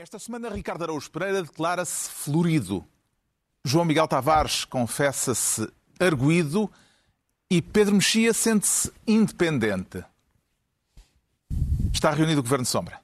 Esta semana, Ricardo Araújo Pereira declara-se florido. João Miguel Tavares confessa-se arguído e Pedro Mexia sente-se independente. Está reunido o Governo Sombra.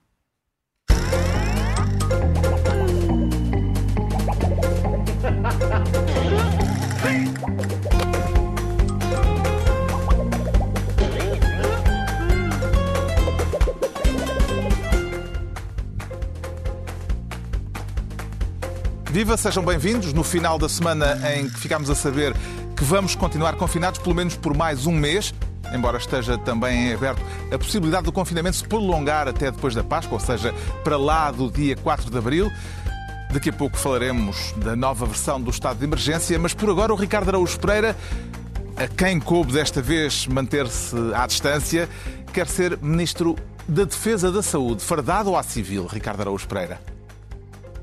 Viva, sejam bem-vindos. No final da semana em que ficámos a saber que vamos continuar confinados pelo menos por mais um mês, embora esteja também em aberto a possibilidade do confinamento se prolongar até depois da Páscoa, ou seja, para lá do dia 4 de abril. Daqui a pouco falaremos da nova versão do estado de emergência, mas por agora o Ricardo Araújo Pereira, a quem coube desta vez manter-se à distância, quer ser Ministro da Defesa da Saúde, fardado ou à civil, Ricardo Araújo Pereira?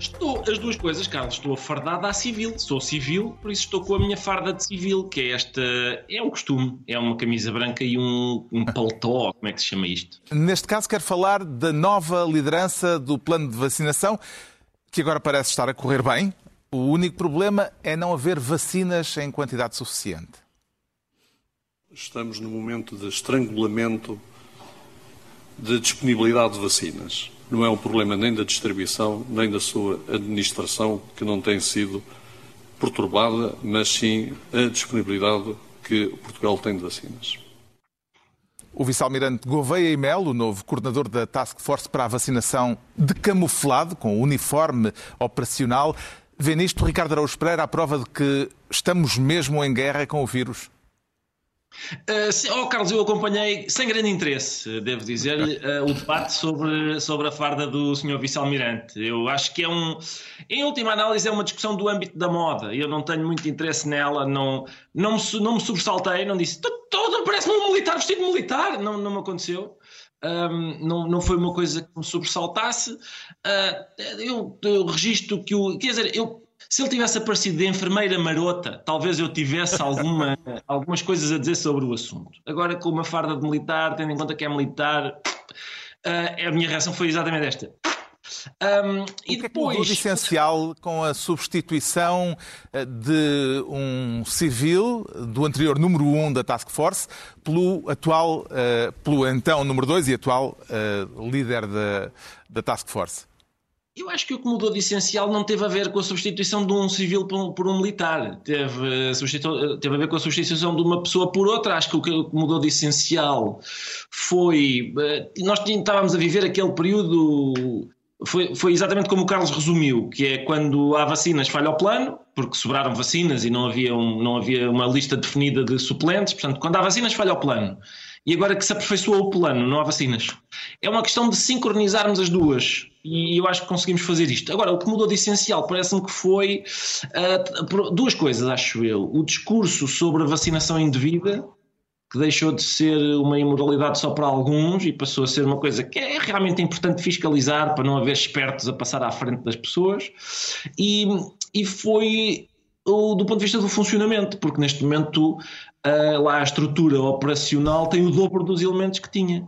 Estou, as duas coisas, Carlos. Estou a fardada à civil. Sou civil, por isso estou com a minha farda de civil, que é esta. É um costume. É uma camisa branca e um, um paletó. Como é que se chama isto? Neste caso, quero falar da nova liderança do plano de vacinação, que agora parece estar a correr bem. O único problema é não haver vacinas em quantidade suficiente. Estamos no momento de estrangulamento de disponibilidade de vacinas não é um problema nem da distribuição, nem da sua administração, que não tem sido perturbada, mas sim a disponibilidade que Portugal tem de vacinas. O vice-almirante Gouveia e Melo, o novo coordenador da Task Force para a vacinação de camuflado, com uniforme operacional, vê nisto Ricardo Araújo Pereira a prova de que estamos mesmo em guerra com o vírus? Uh, oh, Carlos, eu acompanhei sem grande interesse, devo dizer-lhe, uh, o debate sobre, sobre a farda do Sr. Vice-Almirante. Eu acho que é um. Em última análise, é uma discussão do âmbito da moda. Eu não tenho muito interesse nela, não, não, me, não me sobressaltei, não disse todo parece-me um militar vestido de militar. Não, não me aconteceu. Um, não, não foi uma coisa que me sobressaltasse. Uh, eu, eu registro que o. Quer dizer, eu se ele tivesse aparecido de enfermeira marota, talvez eu tivesse alguma, algumas coisas a dizer sobre o assunto. Agora, com uma farda de militar, tendo em conta que é militar, uh, a minha reação foi exatamente esta. Um, e o que depois... é que essencial com a substituição eh, de um civil do anterior número 1 um da Task Force pelo atual, uh, pelo então número 2 e atual líder da, da Task Force? Eu acho que o que mudou de essencial não teve a ver com a substituição de um civil por um, por um militar, teve, teve, a ver com a substituição de uma pessoa por outra. Acho que o que mudou de essencial foi. Eh, nós estávamos a viver aquele período. Foi, foi exatamente como o Carlos resumiu, que é quando há vacinas falha o plano, porque sobraram vacinas e não havia, um, não havia uma lista definida de suplentes. Portanto, quando há vacinas falha o plano e agora que se aperfeiçoou o plano, não há vacinas. É uma questão de sincronizarmos as duas e eu acho que conseguimos fazer isto. Agora, o que mudou de essencial parece-me que foi uh, duas coisas, acho eu. O discurso sobre a vacinação indevida, que deixou de ser uma imoralidade só para alguns e passou a ser uma coisa que é realmente importante fiscalizar para não haver espertos a passar à frente das pessoas. E, e foi do ponto de vista do funcionamento, porque neste momento uh, lá a estrutura operacional tem o dobro dos elementos que tinha.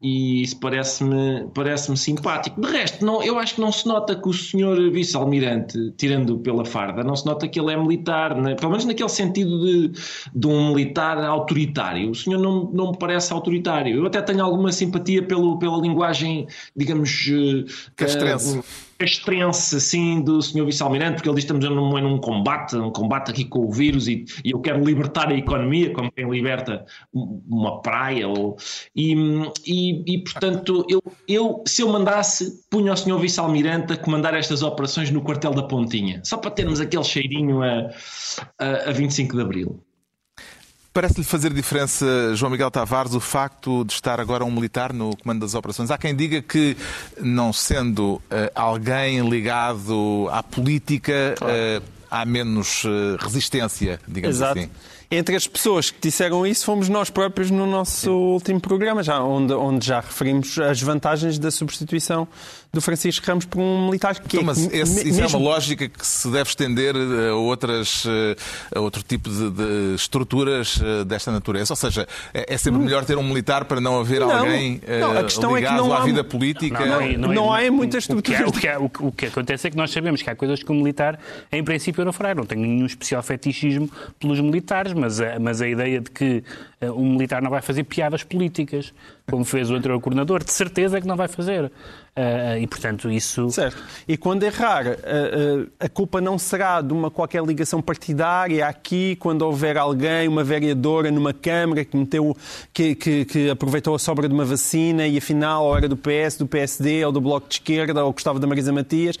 E isso parece-me parece simpático. De resto, não, eu acho que não se nota que o senhor vice-almirante, tirando pela farda, não se nota que ele é militar, né? pelo menos naquele sentido de, de um militar autoritário. O senhor não, não me parece autoritário. Eu até tenho alguma simpatia pelo, pela linguagem, digamos. Castrense. Uh, castrense assim do senhor vice-almirante, porque ele diz que estamos num, num combate, um combate aqui com o vírus e, e, eu quero libertar a economia, como quem liberta uma praia. Ou, e, e, e portanto, eu, eu, se eu mandasse, punha o senhor vice-almirante a comandar estas operações no quartel da Pontinha, só para termos aquele cheirinho a, a, a 25 de Abril. Parece-lhe fazer diferença, João Miguel Tavares, o facto de estar agora um militar no comando das operações? Há quem diga que, não sendo uh, alguém ligado à política, claro. uh, há menos uh, resistência, digamos Exato. assim. Entre as pessoas que disseram isso fomos nós próprios no nosso Sim. último programa, já, onde, onde já referimos as vantagens da substituição do Francisco Ramos por um militar que então, é mas esse, isso mesmo... é uma lógica que se deve estender a, outras, a outro tipo de, de estruturas desta natureza. Ou seja, é, é sempre melhor ter um militar para não haver não, alguém não, a questão ligado é que não à há... vida política. Não, não, não, não há em muitas estruturas. O que, é, o, que é, o que acontece é que nós sabemos que há coisas que o militar, em princípio, não fará. Não tenho nenhum especial fetichismo pelos militares, mas a, mas a ideia de que uh, um militar não vai fazer piadas políticas, como fez o anterior coordenador, de certeza que não vai fazer. Uh, e, portanto, isso... Certo. E quando errar, uh, a culpa não será de uma qualquer ligação partidária aqui, quando houver alguém, uma vereadora numa Câmara que, meteu, que, que, que aproveitou a sobra de uma vacina e afinal era do PS, do PSD ou do Bloco de Esquerda ou gostava da Marisa Matias.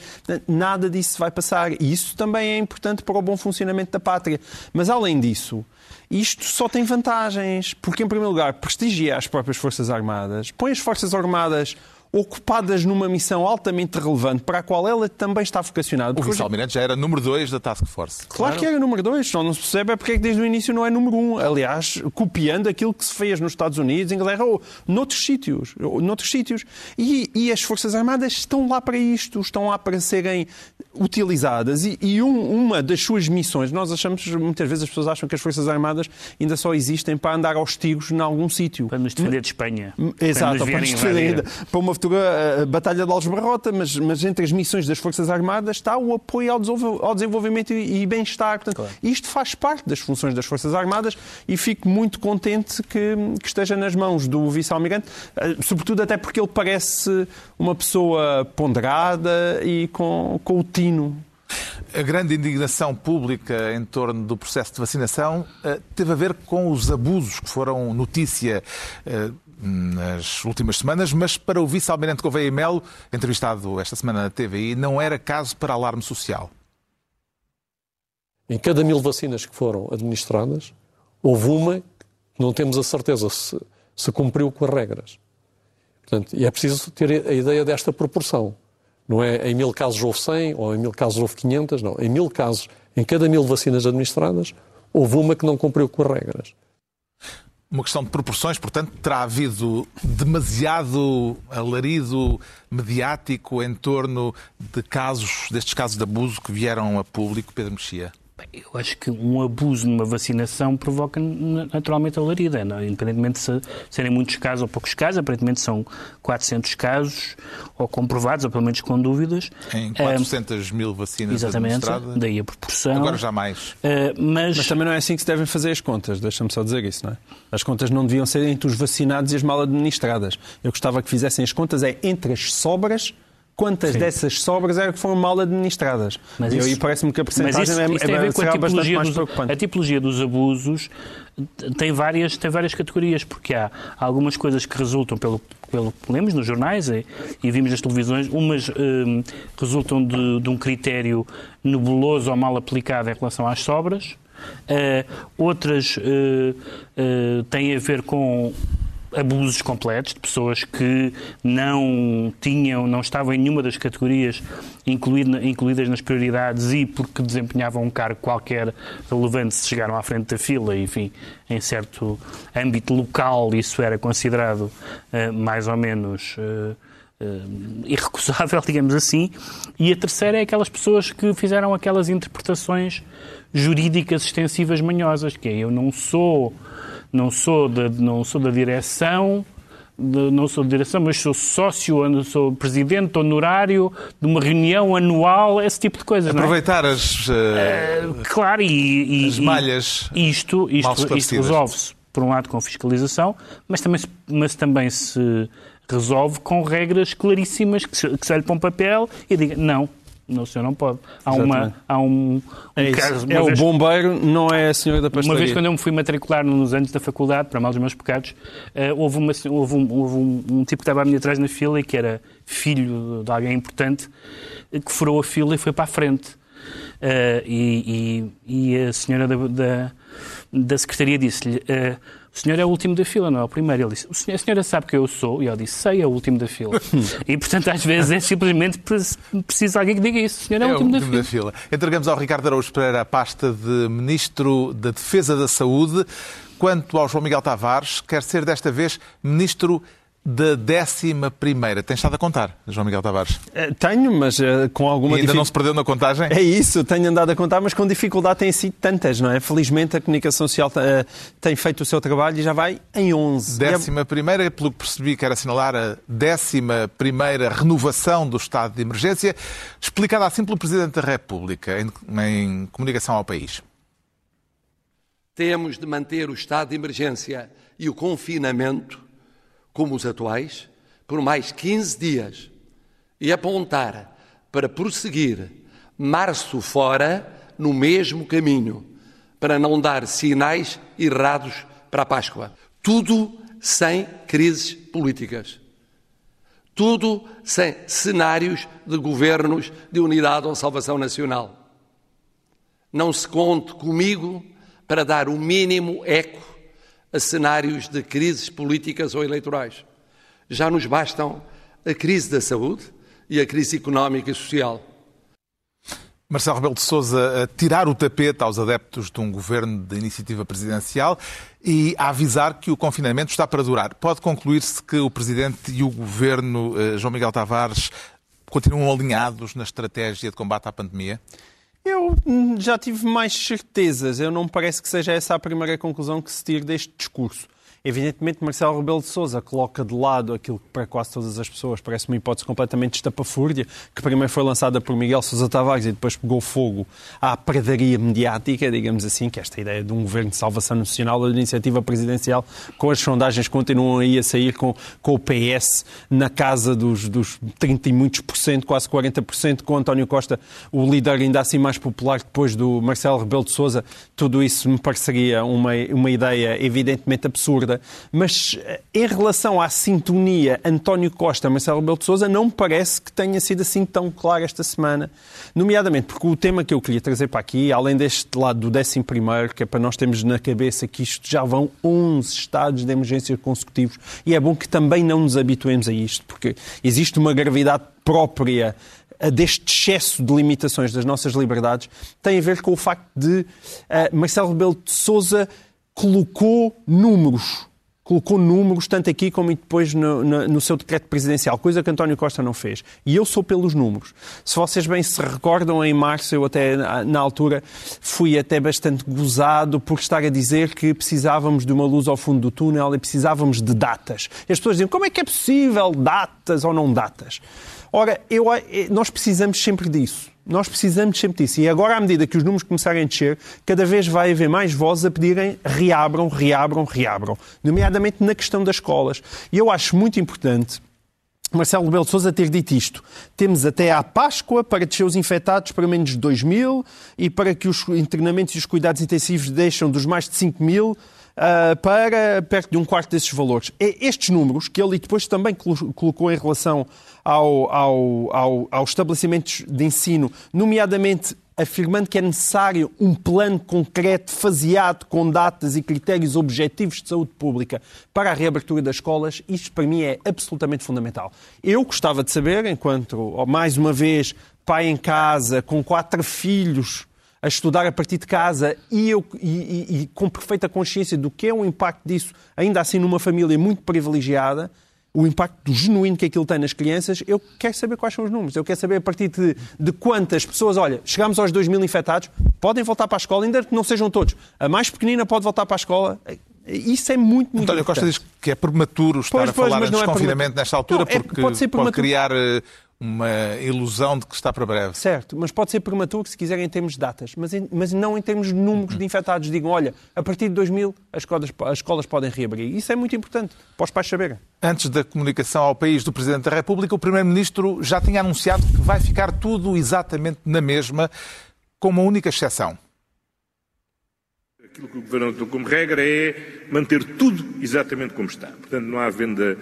Nada disso vai passar. E isso também é importante para o bom funcionamento da pátria. Mas, além disso, isto só tem vantagens, porque, em primeiro lugar, prestigia as próprias Forças Armadas, põe as Forças Armadas ocupadas numa missão altamente relevante para a qual ela também está vocacionada. O vice-almirante já era número 2 da Task Force. Claro, claro, que era número 2, só não se percebe é porque é que desde o início não é número 1. Um. Aliás, copiando aquilo que se fez nos Estados Unidos, Inglaterra ou noutros sítios. Noutros sítios. E, e as Forças Armadas estão lá para isto, estão lá para serem utilizadas. E, e um, uma das suas missões, nós achamos, muitas vezes as pessoas acham que as Forças Armadas ainda só existem para andar aos tigos em algum sítio. Para nos defender de Espanha. Exato, para nos, defender. Para uma futura Batalha de Algebarrota, mas, mas entre as missões das Forças Armadas está o apoio ao desenvolvimento e bem-estar. claro. isto faz parte das funções das Forças Armadas e fico muito contente que, que esteja nas mãos do vice-almirante, eh, sobretudo até porque ele parece uma pessoa ponderada e com, com o tino a grande indignação pública em torno do processo de vacinação teve a ver com os abusos que foram notícia nas últimas semanas, mas para o vice-almirante Gouveia Melo, entrevistado esta semana na TVI, não era caso para alarme social. Em cada mil vacinas que foram administradas, houve uma que não temos a certeza se, se cumpriu com as regras. Portanto, e é preciso ter a ideia desta proporção. Não é em mil casos houve 100 ou em mil casos houve 500, não. Em mil casos, em cada mil vacinas administradas, houve uma que não cumpriu com as regras uma questão de proporções, portanto, terá havido demasiado alarido mediático em torno de casos, destes casos de abuso que vieram a público, Pedro Mexia? Eu acho que um abuso numa vacinação provoca naturalmente a larida, não? É? independentemente de serem muitos casos ou poucos casos, aparentemente são 400 casos, ou comprovados, ou pelo menos com dúvidas. Em 400 mil vacinas Exatamente, daí a proporção. Agora já mais. Uh, mas... mas também não é assim que se devem fazer as contas, deixa-me só dizer isso, não é? As contas não deviam ser entre os vacinados e as mal administradas. Eu gostava que fizessem as contas é entre as sobras quantas Sim. dessas sobras eram que foram mal administradas. Mas e parece-me que a percentagem isso, é, isso tem a ver com a tipologia, dos, a tipologia dos abusos tem várias, tem várias categorias, porque há algumas coisas que resultam pelo, pelo que lemos nos jornais e, e vimos nas televisões, umas hum, resultam de, de, um critério nebuloso ou mal aplicado em relação às sobras, uh, outras uh, uh, têm a ver com abusos completos de pessoas que não tinham, não estavam em nenhuma das categorias incluídas nas prioridades e porque desempenhavam um cargo qualquer relevante se chegaram à frente da fila, enfim, em certo âmbito local isso era considerado uh, mais ou menos uh, uh, irrecusável, digamos assim. E a terceira é aquelas pessoas que fizeram aquelas interpretações jurídicas extensivas manhosas, que é eu não sou não sou da, não sou da direção, de, não sou da direção, mas sou sócio, sou presidente honorário de uma reunião anual, esse tipo de coisas. É? Aproveitar é? as, uh, uh, claro, e, e, as malhas. E isto, isto, isto resolve-se, por um lado, com fiscalização, mas também, mas também se resolve com regras claríssimas que se, que se olhe para um papel e diga não, não, o senhor não pode. Há, uma, há um, um é caso. É vez, o bombeiro, não é a senhora da pastelaria. Uma vez, quando eu me fui matricular nos anos da faculdade, para mal dos meus pecados, uh, houve, uma, houve, um, houve um, um, tipo que estava à minha atrás na fila e que era filho de alguém importante, que furou a fila e foi para a frente. Uh, e, e, e, a senhora da, da, da secretaria disse-lhe. Uh, o senhor é o último da fila, não é o primeiro. Ele disse, o senhor, a senhora sabe que eu sou? E eu disse, sei, é o último da fila. e, portanto, às vezes é simplesmente preciso alguém que diga isso. O senhor é, é o último, da, fila. da, fila. Entregamos ao Ricardo Araújo Pereira a pasta de Ministro da Defesa da Saúde. Quanto ao João Miguel Tavares, quer ser desta vez Ministro da décima primeira. Tem estado a contar, João Miguel Tavares? Eh, tenho, mas uh, com alguma e ainda não se perdeu na contagem? É isso, tenho andado a contar, mas com dificuldade têm sido tantas, não é? Felizmente a comunicação social uh, tem feito o seu trabalho e já vai em 11. Décima primeira, pelo que percebi, quero assinalar a décima primeira renovação do estado de emergência, explicada assim pelo Presidente da República em, em comunicação ao país. Temos de manter o estado de emergência e o confinamento como os atuais, por mais 15 dias e apontar para prosseguir março fora no mesmo caminho, para não dar sinais errados para a Páscoa. Tudo sem crises políticas. Tudo sem cenários de governos de unidade ou salvação nacional. Não se conte comigo para dar o mínimo eco a cenários de crises políticas ou eleitorais. Já nos bastam a crise da saúde e a crise económica e social. Marcelo Rebelo de Sousa a tirar o tapete aos adeptos de um governo de iniciativa presidencial e a avisar que o confinamento está para durar. Pode concluir-se que o Presidente e o Governo, eh, João Miguel Tavares, continuam alinhados na estratégia de combate à pandemia? Eu já tive mais certezas. Eu não me parece que seja essa a primeira conclusão que se tire deste discurso. Evidentemente, Marcelo Rebelo de Sousa coloca de lado aquilo que para quase todas as pessoas parece uma hipótese completamente estapafúrdia, que primeiro foi lançada por Miguel Sousa Tavares e depois pegou fogo à pradaria mediática, digamos assim, que esta ideia de um governo de salvação nacional, da iniciativa presidencial, com as sondagens continuam aí a sair com, com o PS na casa dos, dos 30 e muitos por cento, quase 40 por cento, com António Costa, o líder ainda assim mais popular depois do Marcelo Rebelo de Sousa, tudo isso me pareceria uma, uma ideia evidentemente absurda mas eh, em relação à sintonia António Costa-Marcelo Rebelo de Sousa, não me parece que tenha sido assim tão claro esta semana. Nomeadamente porque o tema que eu queria trazer para aqui, além deste lado do 11 primeiro, que é para nós termos na cabeça que isto já vão 11 estados de emergência consecutivos, e é bom que também não nos habituemos a isto, porque existe uma gravidade própria deste excesso de limitações das nossas liberdades tem a ver com o facto de uh, Marcelo Rebelo de Sousa colocou números. Colocou números, tanto aqui como depois no, no, no, seu decreto presidencial, coisa que António Costa não fez. E eu sou pelos números. Se vocês bem se recordam, em março, eu até na altura fui até bastante gozado por estar a dizer que precisávamos de uma luz ao fundo do túnel e precisávamos de datas. E as pessoas diziam, como é que é possível datas ou não datas? Ora, eu, eh, nós precisamos sempre disso. Nós precisamos sempre disso. E agora, à medida que os números começarem a descer, cada vez vai haver mais vozes a pedirem reabram, reabram, reabram. Nomeadamente na questão das escolas. E eu acho muito importante Marcelo Rebelo de Sousa ter dito isto. Temos até à Páscoa para descer os infectados para menos de 2 mil e para que os internamentos e os cuidados intensivos deixam dos mais de 5 mil uh, para perto de um quarto desses valores. É estes números que ele depois também colocou em relação ao, ao, ao, aos estabelecimentos de ensino, nomeadamente afirmando que é necessário um plano concreto, faseado, com datas e critérios objetivos de saúde pública para a reabertura das escolas, isto para mim é absolutamente fundamental. Eu gostava de saber, enquanto, mais uma vez, pai em casa, com quatro filhos, a estudar a partir de casa e, eu, e, e, e com perfeita consciência do que é o impacto disso, ainda assim numa família muito privilegiada, o impacto genuíno que aquilo tem nas crianças, eu quero saber quais são os números. Eu quero saber a partir de, de quantas pessoas, olha, chegamos aos 2 mil infectados, podem voltar para a escola, ainda que não sejam todos. A mais pequenina pode voltar para a escola. Isso é muito, muito António Costa diz que é prematuro estar pois, a falar pois, em é desconfinamento é nesta altura, não, é, porque pode, pode criar eh, uma ilusão de que está para breve. Certo, mas pode ser prematuro se quiserem em termos de datas, mas, em, mas não em termos de números de infectados. Digam, olha, a partir de 2000 as escolas, as escolas podem reabrir. Isso é muito importante para os pais saberem. Antes da comunicação ao país do Presidente da República, o Primeiro-Ministro já tinha anunciado que vai ficar tudo exatamente na mesma, com uma única exceção. Aquilo que o Governo como regra é manter tudo exatamente como está. Portanto, não há venda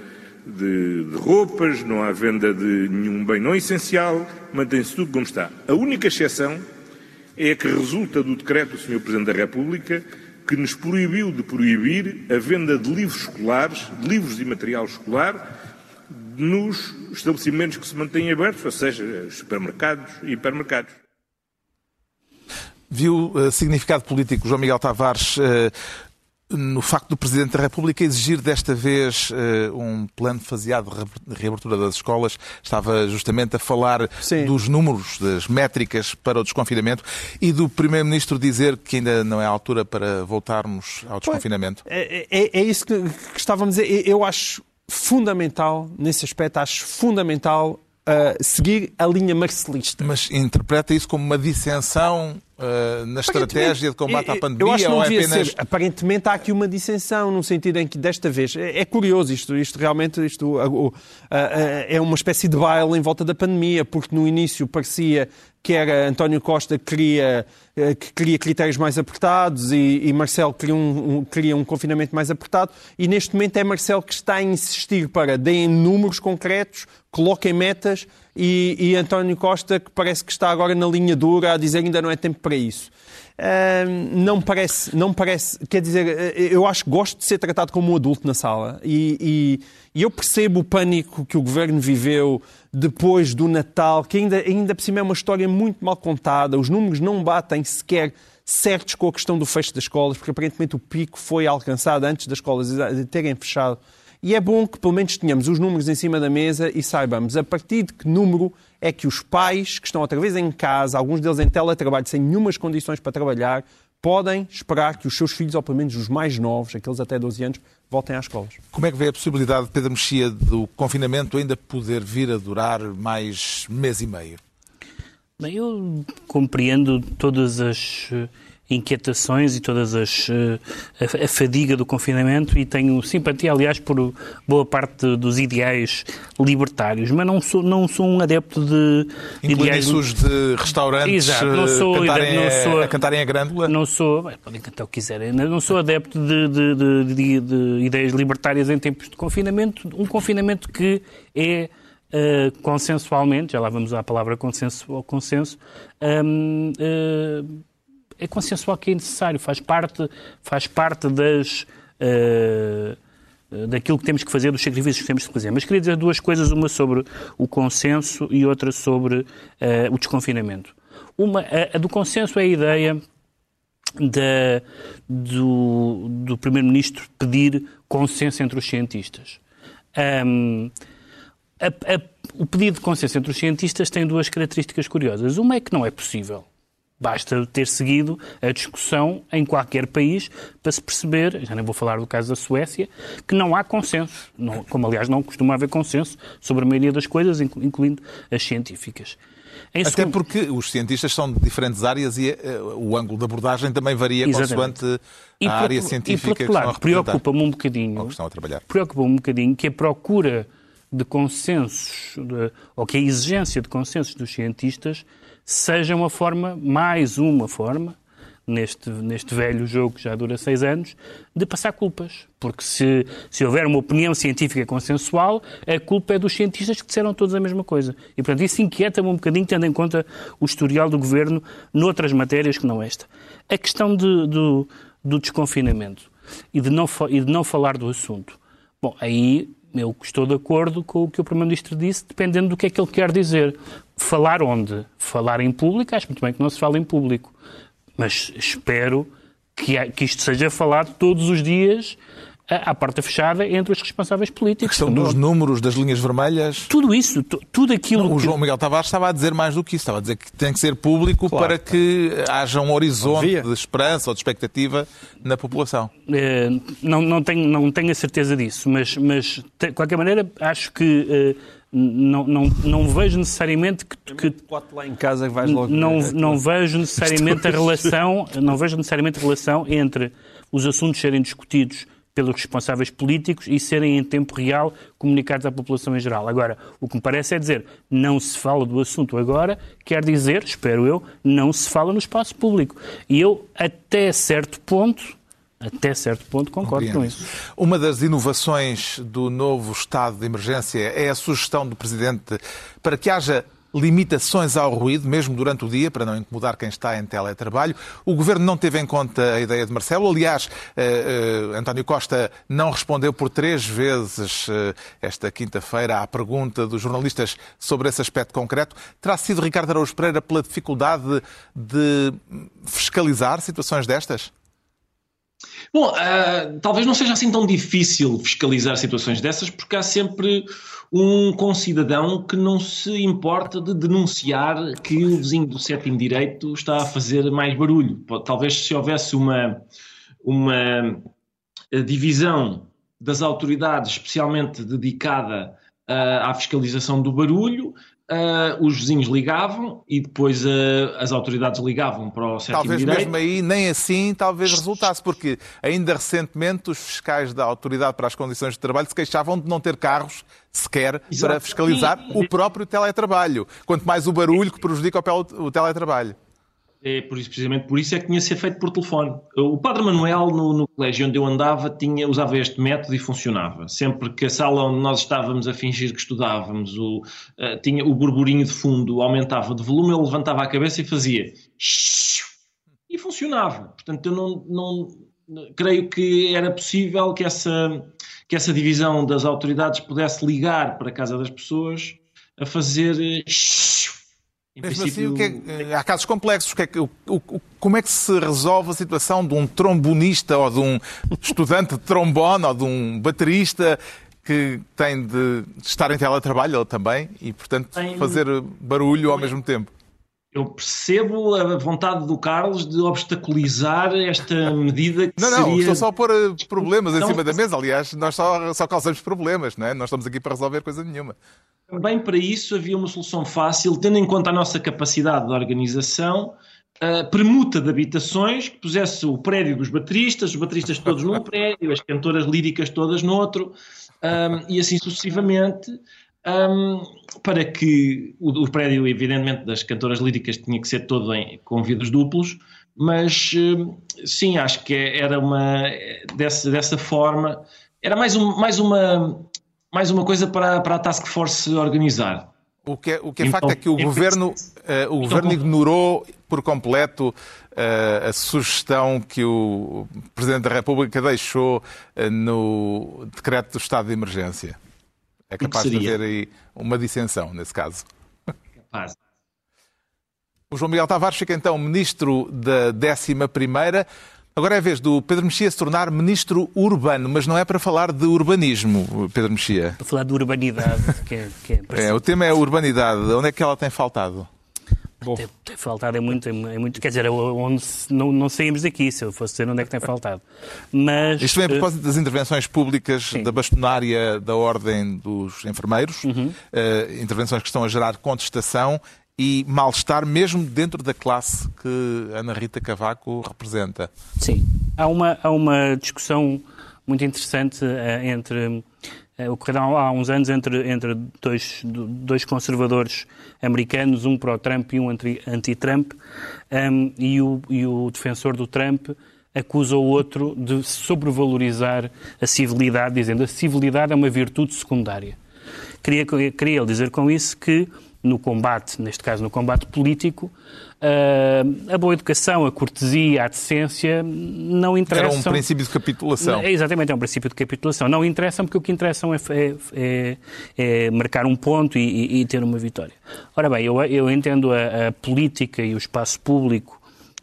de, de, roupas, não há venda de nenhum bem não essencial, mantém-se tudo como está. A única exceção é a que resulta do decreto do Sr. Presidente da República que nos proibiu de proibir a venda de livros escolares, de livros e material escolar, nos estabelecimentos que se mantêm abertos, ou seja, supermercados e hipermercados. Viu uh, significado político, João Miguel Tavares, uh, no facto do Presidente da República exigir desta vez uh, um plano faseado de reabertura das escolas. Estava justamente a falar Sim. dos números, das métricas para o desconfinamento e do Primeiro-Ministro dizer que ainda não é a altura para voltarmos ao desconfinamento. É, é, é isso que, que estávamos a dizer. Eu acho fundamental, nesse aspecto, acho fundamental uh, seguir a linha marcelista. Mas interpreta isso como uma dissensão Uh, na estratégia de combate à pandemia? Eu acho que não é apenas... ser. Aparentemente há aqui uma dissensão, no sentido em que desta vez. É, é curioso isto, isto realmente isto, uh, uh, é uma espécie de baile em volta da pandemia, porque no início parecia que era António Costa que queria, eh, que queria critérios mais apertados e, e Marcelo queria um, um, queria um confinamento mais apertado e neste momento é Marcelo que está a insistir para deem números concretos, coloquem metas e, e António Costa que parece que está agora na linha dura a dizer ainda não é tempo para isso. Uh, não parece, não parece, quer dizer, eh, eu acho que gosto de ser tratado como um adulto na sala e, e, e, eu percebo o pânico que o governo viveu depois do Natal, que ainda, ainda por cima é uma história muito mal contada, os números não batem sequer certos com a questão do fecho das escolas, porque aparentemente o pico foi alcançado antes das escolas terem fechado. E é bom que pelo menos tenhamos os números em cima da mesa e saibamos a partir de que número é que os pais que estão outra vez em casa, alguns deles em teletrabalho, sem nenhumas condições para trabalhar, podem esperar que os seus filhos, ou pelo menos os mais novos, aqueles até 12 anos, voltem às escolas. Como é que vê a possibilidade, Pedro Mexia, do confinamento ainda poder vir a durar mais mês e meio? Bem, eu compreendo todas as inquietações e todas as uh, a, a, fadiga do confinamento e tenho simpatia, aliás, por boa parte dos ideais libertários, mas não sou não sou um adepto de ideais de restaurantes Exato, não sou, cantarem, não sou, a, cantarem a grândula. Não sou, bem, podem cantar o que quiserem, não sou adepto de, de, de, de, ideias libertárias em tempos de confinamento, um confinamento que é Uh, consensualmente, já lá vamos à palavra consenso, consenso um, uh, é consensual que é necessário, faz parte, faz parte das. Uh, daquilo que temos que fazer, dos sacrifícios que temos que fazer. Mas queria dizer duas coisas, uma sobre o consenso e outra sobre uh, o desconfinamento. Uma, a, a, do consenso é a ideia da, do, do Primeiro-Ministro pedir consenso entre os cientistas. Um, a, a, o pedido de consenso entre os cientistas tem duas características curiosas. Uma é que não é possível. Basta ter seguido a discussão em qualquer país para se perceber, já nem vou falar do caso da Suécia, que não há consenso, não, como aliás não costuma haver consenso sobre a maioria das coisas, incluindo as científicas. Em Até segundo... porque os cientistas são de diferentes áreas e uh, o ângulo de abordagem também varia Exatamente. consoante a área científica e, por outro lado, preocupa-me um bocadinho, preocupa-me um bocadinho que a procura de consensos, de, ou que a exigência de consensos dos cientistas seja uma forma, mais uma forma, neste, neste velho jogo que já dura seis anos, de passar culpas. Porque se, se houver uma opinião científica consensual, a culpa é dos cientistas que disseram todos a mesma coisa. E, portanto, isso inquieta-me um bocadinho, tendo em conta o historial do governo noutras matérias que não esta. A questão de, do, do desconfinamento e de, não, e de não falar do assunto. Bom, aí eu estou de acordo com o que o Primeiro-Ministro disse, dependendo do que é que ele quer dizer. Falar onde? Falar em público, acho muito bem que não se fala em público. Mas espero que, que isto seja falado todos os dias à porta fechada entre os responsáveis políticos. A questão dos números, das linhas vermelhas. Tudo isso, tudo aquilo. Não, o João Miguel Tavares estava a dizer mais do que isso, estava a dizer que tem que ser público claro. para que haja um horizonte de esperança ou de expectativa na população. É, não, não, tenho, não tenho a certeza disso, mas, mas de qualquer maneira acho que. Não, não, não vejo necessariamente que, que lá em casa vais logo não, não vejo necessariamente a relação não vejo necessariamente a relação entre os assuntos serem discutidos pelos responsáveis políticos e serem em tempo real comunicados à população em geral. Agora, o que me parece é dizer não se fala do assunto agora, quer dizer, espero eu, não se fala no espaço público. E eu, até certo ponto, até certo ponto concordo Compreendo. com isso. Uma das inovações do novo estado de emergência é a sugestão do Presidente para que haja limitações ao ruído, mesmo durante o dia, para não incomodar quem está em teletrabalho. O Governo não teve em conta a ideia de Marcelo. Aliás, eh, eh, António Costa não respondeu por três vezes eh, esta quinta-feira à pergunta dos jornalistas sobre esse aspecto concreto. Terá sido Ricardo Araújo Pereira pela dificuldade de fiscalizar situações destas? Bom, uh, talvez não seja assim tão difícil fiscalizar situações dessas, porque há sempre um concidadão que não se importa de denunciar que o vizinho do sétimo direito está a fazer mais barulho. Talvez se houvesse uma, uma eh, divisão das autoridades especialmente dedicada uh, à fiscalização do barulho, Uh, os vizinhos ligavam e depois uh, as autoridades ligavam para o sétimo Talvez direito. mesmo aí nem assim talvez resultasse, porque ainda recentemente os fiscais da Autoridade para as Condições de Trabalho se queixavam de não ter carros sequer Exato. para fiscalizar Sim. o próprio teletrabalho, quanto mais o barulho que prejudica o teletrabalho. É por isso, precisamente por isso é que tinha de ser feito por telefone. O Padre Manuel, no, no, colégio onde eu andava, tinha, usava este método e funcionava. Sempre que a sala onde nós estávamos a fingir que estudávamos, o, uh, tinha o burburinho de fundo aumentava de volume, ele levantava a cabeça e fazia e funcionava. Portanto, eu não, não creio que era possível que essa, que essa divisão das autoridades pudesse ligar para a casa das pessoas a fazer mesmo assim, é, há casos complexos. Que é que, o, o, como é que se resolve a situação de um trombonista ou de um estudante de trombone ou de um baterista que tem de estar em teletrabalho também e, portanto, tem... fazer barulho ao mesmo tempo? Eu percebo a vontade do Carlos de obstaculizar esta medida que Não, não, seria... estou só a pôr eh, problemas em cima da mesa. Aliás, nós só, só causamos problemas, não é? Nós estamos aqui para resolver coisa nenhuma. Também para isso havia uma solução fácil, tendo em conta a nossa capacidade de organização, a permuta de habitações que pusesse o prédio dos bateristas, os bateristas todos num prédio, as cantoras líricas todas no outro, um, e assim sucessivamente, um, para que o, o, prédio, evidentemente, das cantoras líricas tinha que ser todo em, com vidros duplos, mas sim, acho que era uma, dessa, dessa forma, era mais, um, mais uma mais uma coisa para, para a Task Force organizar. O que é, o que é então, facto é que o governo, uh, o governo ignorou por completo uh, a sugestão que o Presidente da República deixou uh, no decreto do estado de emergência. É capaz de haver aí uma dissensão nesse caso. Capaz. O João Miguel Tavares fica então ministro da 11 primeira. Agora é a vez do Pedro Mexia se tornar ministro urbano, mas não é para falar de urbanismo, Pedro Mexia. Para falar de urbanidade, que é, que é, é O tema é a urbanidade. Onde é que ela tem faltado? Tem, tem, faltado é muito, é muito, quer dizer, onde não, não saímos daqui, se eu fosse dizer onde é que tem faltado. Mas, Isto vem a propósito das intervenções públicas sim. da bastonária da Ordem dos Enfermeiros, uhum. uh, intervenções que estão a gerar contestação e mal-estar mesmo dentro da classe que Ana Rita Cavaco representa. Sim. Há uma, há uma discussão muito interessante uh, entre uh, ocorreu há uns anos entre, entre dois, dois conservadores americanos, um pró-Trump e um anti-Trump, um, e, o, e o defensor do Trump acusa o outro de sobrevalorizar a civilidade, dizendo que a civilidade é uma virtude secundária. Queria, queria ele dizer com isso que no combate, neste caso no combate político, a boa educação, a cortesia, a decência não interessam. Era um princípio de capitulação. É, exatamente, é um princípio de capitulação. Não interessam porque o que interessam é, é, é, é marcar um ponto e, e, ter uma vitória. Ora bem, eu, eu entendo a, a política e o espaço público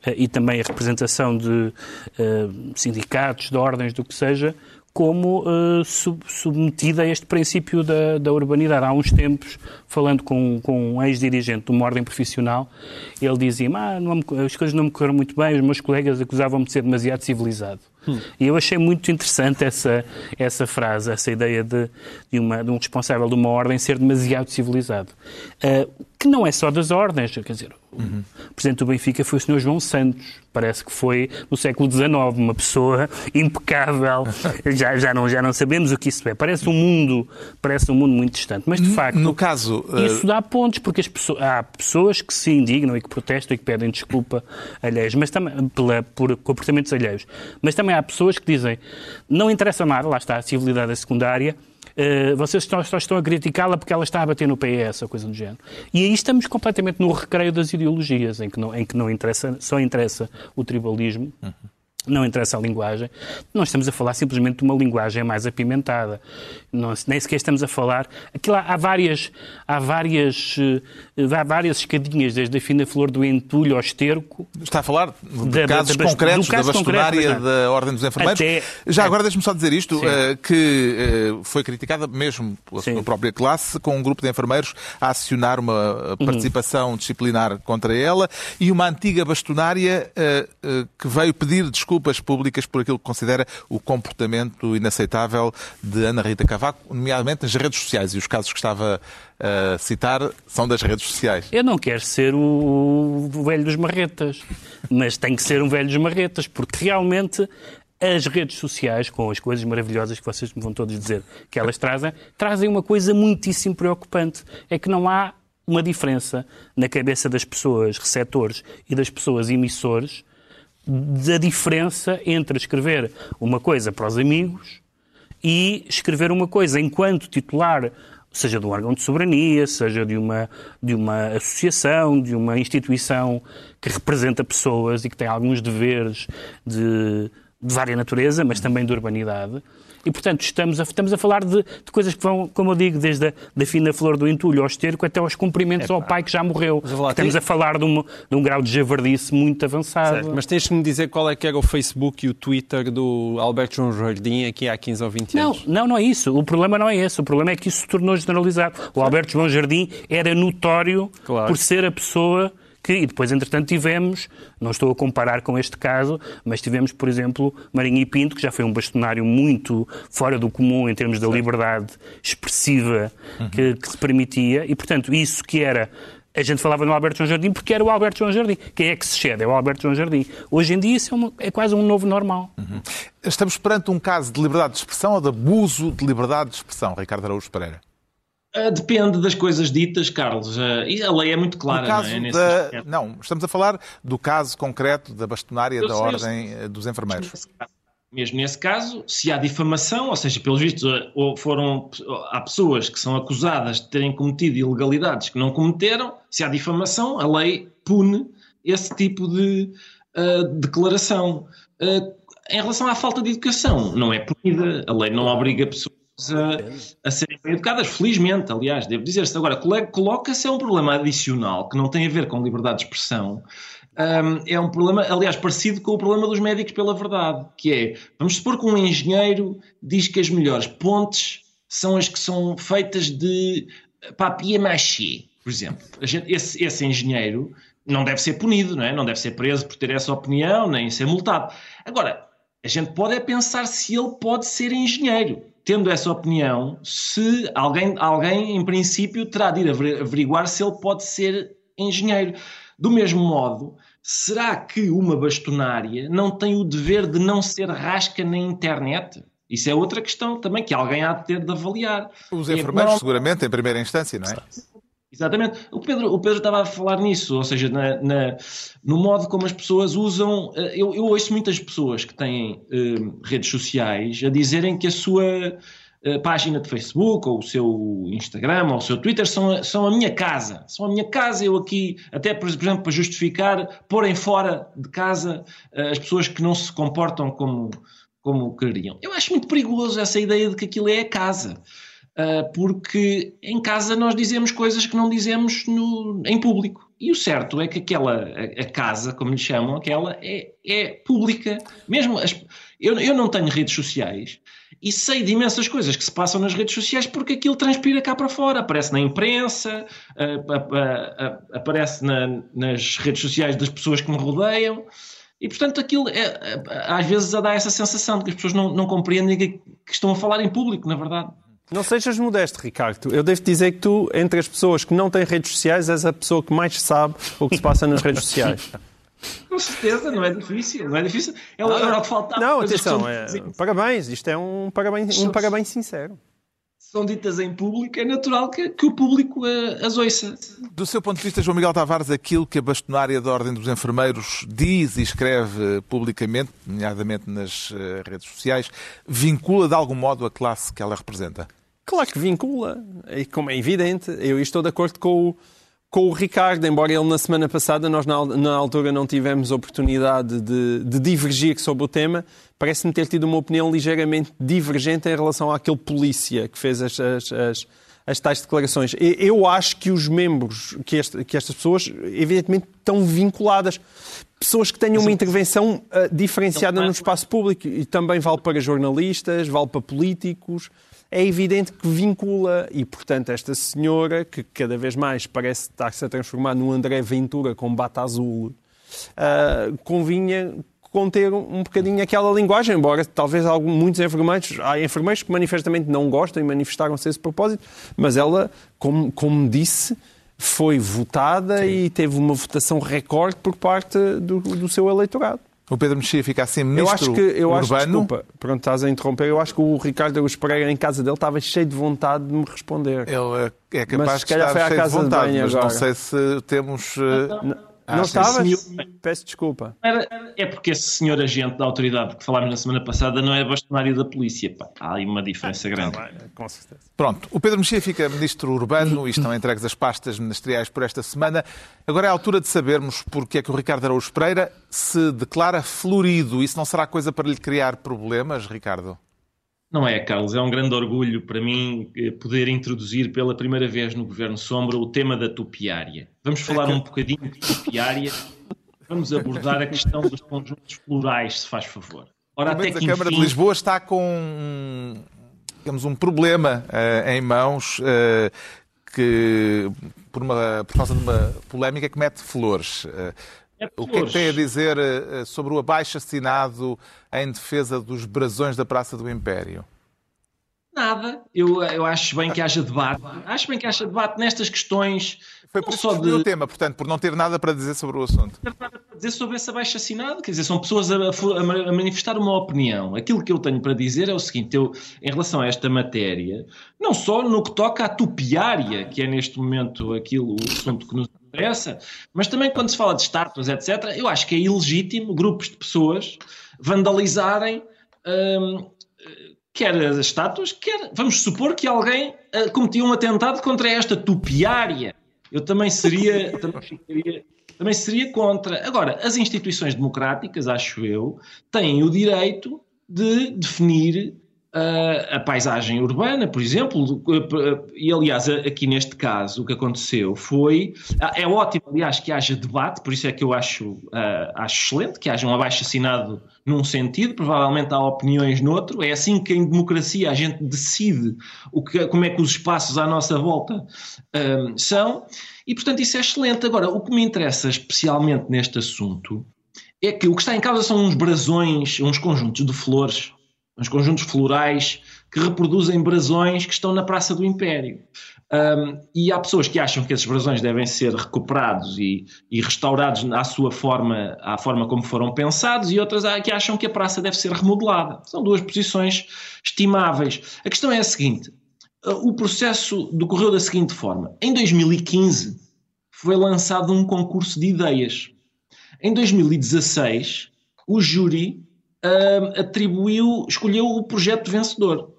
uh, e também a representação de uh, sindicatos, de ordens, do que seja, como uh, sub, submetida a este princípio da, da, urbanidade. Há uns tempos, falando com, com um ex-dirigente de uma ordem profissional, ele dizia-me, ah, as coisas não me correram muito bem, os meus colegas acusavam-me de ser demasiado civilizado. Hum. E eu achei muito interessante essa, essa frase, essa ideia de, de, uma, de um responsável de uma ordem ser demasiado civilizado. Uh, que não é só das ordens, quer dizer, uhum. o presidente do Benfica foi o Sr. João Santos, parece que foi no século XIX, uma pessoa impecável, já, já, não, já não sabemos o que isso é, parece um mundo, parece um mundo muito distante, mas de facto, no caso, isso uh... dá pontos, porque as pessoas, há pessoas que se indignam e que protestam e que pedem desculpa alheios, mas também, pela, por comportamentos alheios, mas também há pessoas que dizem, não interessa nada, lá está a civilidade secundária, Uh, vocês só, só estão a criticá-la porque ela está a bater no PS ou coisa do género. E aí estamos completamente no recreio das ideologias, em que não, em que não interessa, só interessa o tribalismo. Uhum. Não interessa a linguagem, nós estamos a falar simplesmente de uma linguagem mais apimentada. Não, nem sequer estamos a falar. Aquilo, há, várias, há, várias, eh, há várias escadinhas, desde a fina flor do entulho ao esterco. Está a falar de da, casos da, concretos caso da bastonária concreto, da Ordem dos Enfermeiros. Até, Já agora deixe-me só dizer isto, uh, que uh, foi criticada mesmo pela sim. sua própria classe, com um grupo de enfermeiros a acionar uma uhum. participação uhum. disciplinar contra ela e uma antiga bastonária que veio pedir desculpas desculpas públicas por aquilo que considera o comportamento inaceitável de Ana Rita Cavaco, nomeadamente nas redes sociais. E os casos que estava a citar são das redes sociais. Eu não quero ser o, o velho dos marretas, mas tem que ser um velho dos marretas, porque realmente as redes sociais, com as coisas maravilhosas que vocês me vão todos dizer que elas trazem, trazem uma coisa muitíssimo preocupante. É que não há uma diferença na cabeça das pessoas receptores e das pessoas emissores da diferença entre escrever uma coisa para os amigos e escrever uma coisa enquanto titular, seja de um órgão de soberania, seja de uma, de uma associação, de uma instituição que representa pessoas e que tem alguns deveres de, de vária natureza, mas também de urbanidade. E, portanto, estamos a, estamos a falar de, de coisas que vão, como eu digo, desde a da fina flor do entulho ao esterco até aos cumprimentos ao pai que já morreu. Estamos a falar de um, de um grau de javardice muito avançado. Certo. Mas tens que me dizer qual é que era o Facebook e o Twitter do Alberto João Jardim aqui há 15 ou 20 anos. Não, não, não é isso. O problema não é esse. O problema é que isso se tornou generalizado. O Alberto João Jardim era notório claro. por ser a pessoa que, e depois, entretanto, tivemos, não estou a comparar com este caso, mas tivemos, por exemplo, Marinho e Pinto, que já foi um bastonário muito fora do comum em termos da liberdade expressiva uhum. que, que se permitia, e, portanto, isso que era a gente falava no Alberto João Jardim porque era o Alberto João Jardim. Quem é que se cede? É o Alberto João Jardim. Hoje em dia isso é, uma, é quase um novo normal. Uhum. Estamos perante um caso de liberdade de expressão ou de abuso de liberdade de expressão, Ricardo Araújo Pereira? Uh, depende das coisas ditas, Carlos. Uh, e a lei é muito clara. Caso não, é? da... não, estamos a falar do caso concreto da bastonária eu da sei, Ordem eh, dos Enfermeiros. Mesmo nesse caso, se há difamação, ou seja, pelos vistos, ou foram, há pessoas que são acusadas de terem cometido ilegalidades que não cometeram, se há difamação, a lei pune esse tipo de uh, declaração. em relação à falta de educação, não é punida, a lei não obriga pessoas a, a serem bem educadas, felizmente, aliás, devo dizer-se. Agora, coloca-se é um problema adicional que não tem a ver com liberdade de expressão. Um, é um problema, aliás, parecido com o problema dos médicos pela verdade, que é, vamos supor que um engenheiro diz que as melhores pontes são as que são feitas de papier-mâché, por exemplo. Gente, esse, esse engenheiro não deve ser punido, não é? Não deve ser preso por ter essa opinião, nem ser multado. Agora, a gente pode é pensar se ele pode ser engenheiro tendo essa opinião, se alguém, alguém em princípio terá de ir averiguar se ele pode ser engenheiro. Do mesmo modo, será que uma bastonária não tem o dever de não ser rasca na internet? Isso é outra questão também que alguém há de ter de avaliar. Os enfermeiros, é, seguramente, em primeira instância, não é? Exatamente. O Pedro, o Pedro estava a falar nisso, ou seja, na, na no modo como as pessoas usam. Eh, eu, eu ouço muitas pessoas que têm uh, redes sociais a dizerem que a sua uh, página de Facebook, ou o seu Instagram, ou o seu Twitter são, são a minha casa. São a minha casa. Eu aqui, até por exemplo, para justificar, porem fora de casa as pessoas que não se comportam como, como queriam. Eu acho muito perigoso essa ideia de que aquilo é a casa. Uh, porque em casa nós dizemos coisas que não dizemos no, em público. E o certo é que aquela, a, casa, como lhe chamam, aquela é, é pública. Mesmo as, eu, eu não tenho redes sociais e sei de imensas coisas que se passam nas redes sociais porque aquilo transpira cá para fora. Aparece na imprensa, aparece na, nas redes sociais das pessoas que me rodeiam. E, portanto, aquilo é, às vezes dá essa sensação de que as pessoas não, não compreendem que, que estão a falar em público, na verdade. Não sejas modesto, Ricardo. Eu devo dizer que tu, entre as pessoas que não têm redes sociais, és a pessoa que mais sabe o que se passa nas redes sociais. Com certeza, não é difícil. Não é difícil. É o que faltava. Não, atenção. É... Parabéns. Isto é um parabéns, um parabéns sincero são ditas em público, é natural que, que o público uh, as ouça. Do seu ponto de vista, João Miguel Tavares, aquilo que a bastonária da Ordem dos Enfermeiros diz e escreve publicamente, nomeadamente nas uh, redes sociais, vincula de algum modo a classe que ela representa? Claro que vincula. E como é evidente, eu estou de acordo com o, com o Ricardo, embora ele na semana passada, nós na, na altura não tivemos oportunidade de, de divergir sobre o tema, parece-me ter tido uma opinião ligeiramente divergente em relação àquele polícia que fez as, as, as, as tais declarações. Eu acho que os membros, que, este, que estas pessoas, evidentemente, estão vinculadas. Pessoas que tenham uma intervenção uh, diferenciada no espaço público. E também vale para jornalistas, vale para políticos. É evidente que vincula. E, portanto, esta senhora, que cada vez mais parece estar-se a transformar num André Ventura com bata azul, uh, convinha conter um, bocadinho aquela linguagem, embora talvez algum, muitos enfermeiros, há enfermeiros que manifestamente não gostam e manifestaram-se esse propósito, mas ela, como, como disse, foi votada Sim. e teve uma votação recorde por parte do, do seu eleitorado. O Pedro Mexia fica assim ministro eu acho que, eu urbano. Acho, desculpa, pronto, estás a interromper. Eu acho que o Ricardo Agus Pereira em casa dele estava cheio de vontade de me responder. Ele é, capaz mas, de estar cheio de vontade, de mas agora. não sei se temos... Uh... Ah, não estava? Peço desculpa. Era, é porque esse senhor agente da autoridade que falámos na semana passada não é bastonário da polícia. Pá. Há aí uma diferença ah, grande. com certeza. Pronto, o Pedro Mexia fica ministro urbano e estão entregues as pastas ministeriais por esta semana. Agora é a altura de sabermos porque é que o Ricardo Araújo Pereira se declara florido. Isso não será coisa para lhe criar problemas, Ricardo? Não é, Carlos, é um grande orgulho para mim eh, poder introduzir pela primeira vez no Governo Sombra o tema da topiária. Vamos falar um bocadinho de topiária, vamos abordar a questão dos conjuntos plurais, se faz favor. Ora, até que, a Câmara enfim... de Lisboa está com digamos, um problema uh, em mãos uh, que, por, uma, por causa de uma polémica que mete flores. Uh, é o que é que tem a dizer uh, sobre o abaixo assinado em defesa dos brasões da Praça do Império? Nada. Eu, eu acho bem que haja debate. Acho bem que haja debate nestas questões. Foi por isso que de... o tema, portanto, por não ter nada para dizer sobre o assunto. Não ter nada para dizer sobre esse abaixo assinado. Quer dizer, são pessoas a, a, manifestar uma opinião. Aquilo que eu tenho para dizer é o seguinte: eu, em relação a esta matéria, não só no que toca à tupiária, que é neste momento aquilo, o assunto que nos interessa, mas também quando se fala de estátuas, etc., eu acho que é ilegítimo grupos de pessoas vandalizarem. Hum, quer as estátuas, quer. Vamos supor que alguém uh, cometia um atentado contra esta tupiária. Eu também seria. também, ficaria, também seria contra. Agora, as instituições democráticas, acho eu, têm o direito de definir a paisagem urbana, por exemplo, e aliás, aqui neste caso, o que aconteceu foi. Ah, é ótimo, aliás, que haja debate, por isso é que eu acho, uh, acho excelente que haja um abaixo assinado num sentido, provavelmente há opiniões noutro. É assim que em democracia a gente decide o que, como é que os espaços à nossa volta uh, são, e portanto isso é excelente. Agora, o que me interessa especialmente neste assunto é que o que está em causa são uns brasões, uns conjuntos de flores uns conjuntos florais que reproduzem brasões que estão na Praça do Império. Um, e há pessoas que acham que esses brasões devem ser recuperados e, e, restaurados à sua forma, à forma como foram pensados, e outras que acham que a praça deve ser remodelada. São duas posições estimáveis. A questão é a seguinte: o processo decorreu da seguinte forma. Em 2015 foi lançado um concurso de ideias. Em 2016, o júri uh, atribuiu, escolheu o projeto vencedor.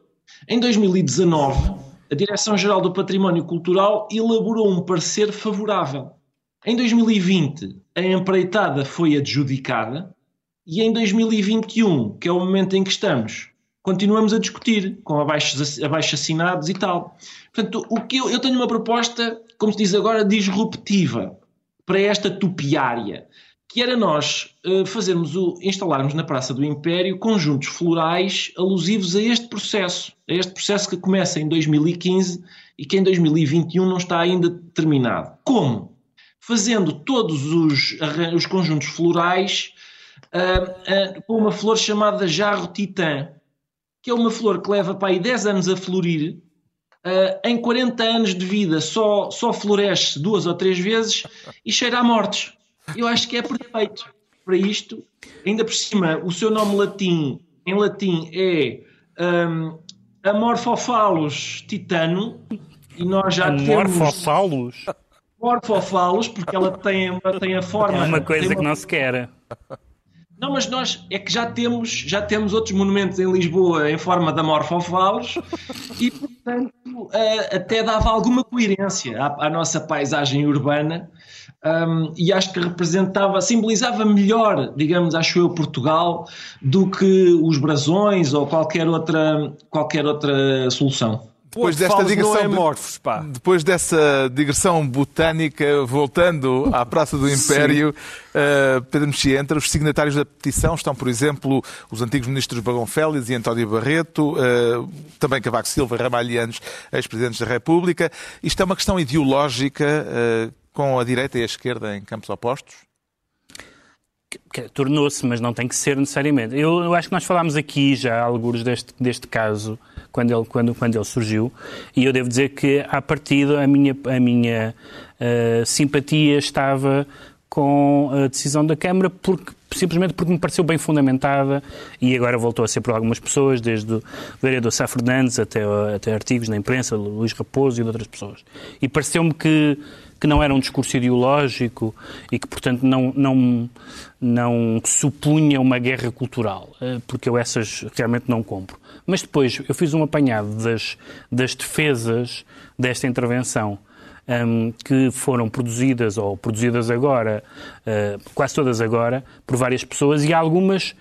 Em 2019, a Direção-Geral do Património Cultural elaborou um parecer favorável. Em 2020, a empreitada foi adjudicada e em 2021, que é o momento em que estamos, continuamos a discutir com abaixo, abaixo assinados e tal. Portanto, o que eu, eu tenho uma proposta, como se diz agora, disruptiva para esta topiária que era nós uh, fazermos o, instalarmos na Praça do Império conjuntos florais alusivos a este processo, a este processo que começa em 2015 e que em 2021 não está ainda terminado. Como? Fazendo todos os, os conjuntos florais uh, uh, com uma flor chamada jarro titã, que é uma flor que leva para aí 10 anos a florir, Uh, em 40 anos de vida só, só floresce duas ou três vezes e cheira a mortes. Eu acho que é perfeito para isto. Ainda por cima, o seu nome latim, em latim é um, Amorphophallus titano e nós já Amorphophallus? temos... Amorphophallus, porque ela tem, tem a forma... É uma coisa uma... que não se quer. Não, mas nós é que já temos, já temos outros monumentos em Lisboa em forma de amorfofalos e, portanto, uh, até dava alguma coerência à, à nossa paisagem urbana um, e acho que representava, simbolizava melhor, digamos, acho eu, Portugal do que os brasões ou qualquer outra, qualquer outra solução. Depois desta digressão, é morfos, pá. depois dessa digressão botânica, voltando à Praça do Império, uh, Pedro Mexia, entre os signatários da petição estão, por exemplo, os antigos ministros Bagão Félix e António Barreto, uh, também Cavaco Silva, Ramalhianos, ex-presidentes da República. Isto é uma questão ideológica uh, com a direita e a esquerda em campos opostos? Tornou-se, mas não tem que ser necessariamente. Eu, eu, acho que nós falámos aqui já, alguns deste, deste caso, quando ele, quando, quando ele surgiu, e eu devo dizer que, à partida, a minha, a minha uh, simpatia estava com a decisão da Câmara porque simplesmente porque me pareceu bem fundamentada e agora voltou a ser por algumas pessoas, desde o vereador Sá Fernandes até, até artigos na imprensa, Luís Raposo e de outras pessoas. E pareceu-me que, que não era um discurso ideológico e que, portanto, não, não, não supunha uma guerra cultural, eh, porque eu essas realmente não compro. Mas depois eu fiz um apanhado das, das defesas desta intervenção. Um, que foram produzidas ou produzidas agora, uh, quase todas agora, por várias pessoas e algumas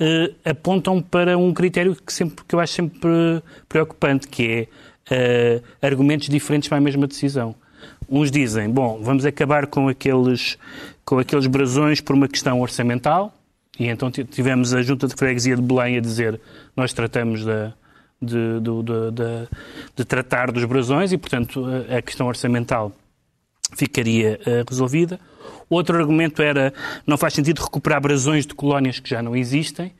uh, apontam para um critério que, sempre, que eu acho sempre preocupante, que é uh, argumentos diferentes para a mesma decisão. Uns dizem, bom, vamos acabar com aqueles, com aqueles brasões por uma questão orçamental, e então tivemos a Junta de Freguesia de Belém a dizer nós tratamos de, de, de, de tratar dos brasões e, portanto, a, questão orçamental ficaria uh, resolvida. Outro argumento era não faz sentido recuperar brasões de colónias que já não existem.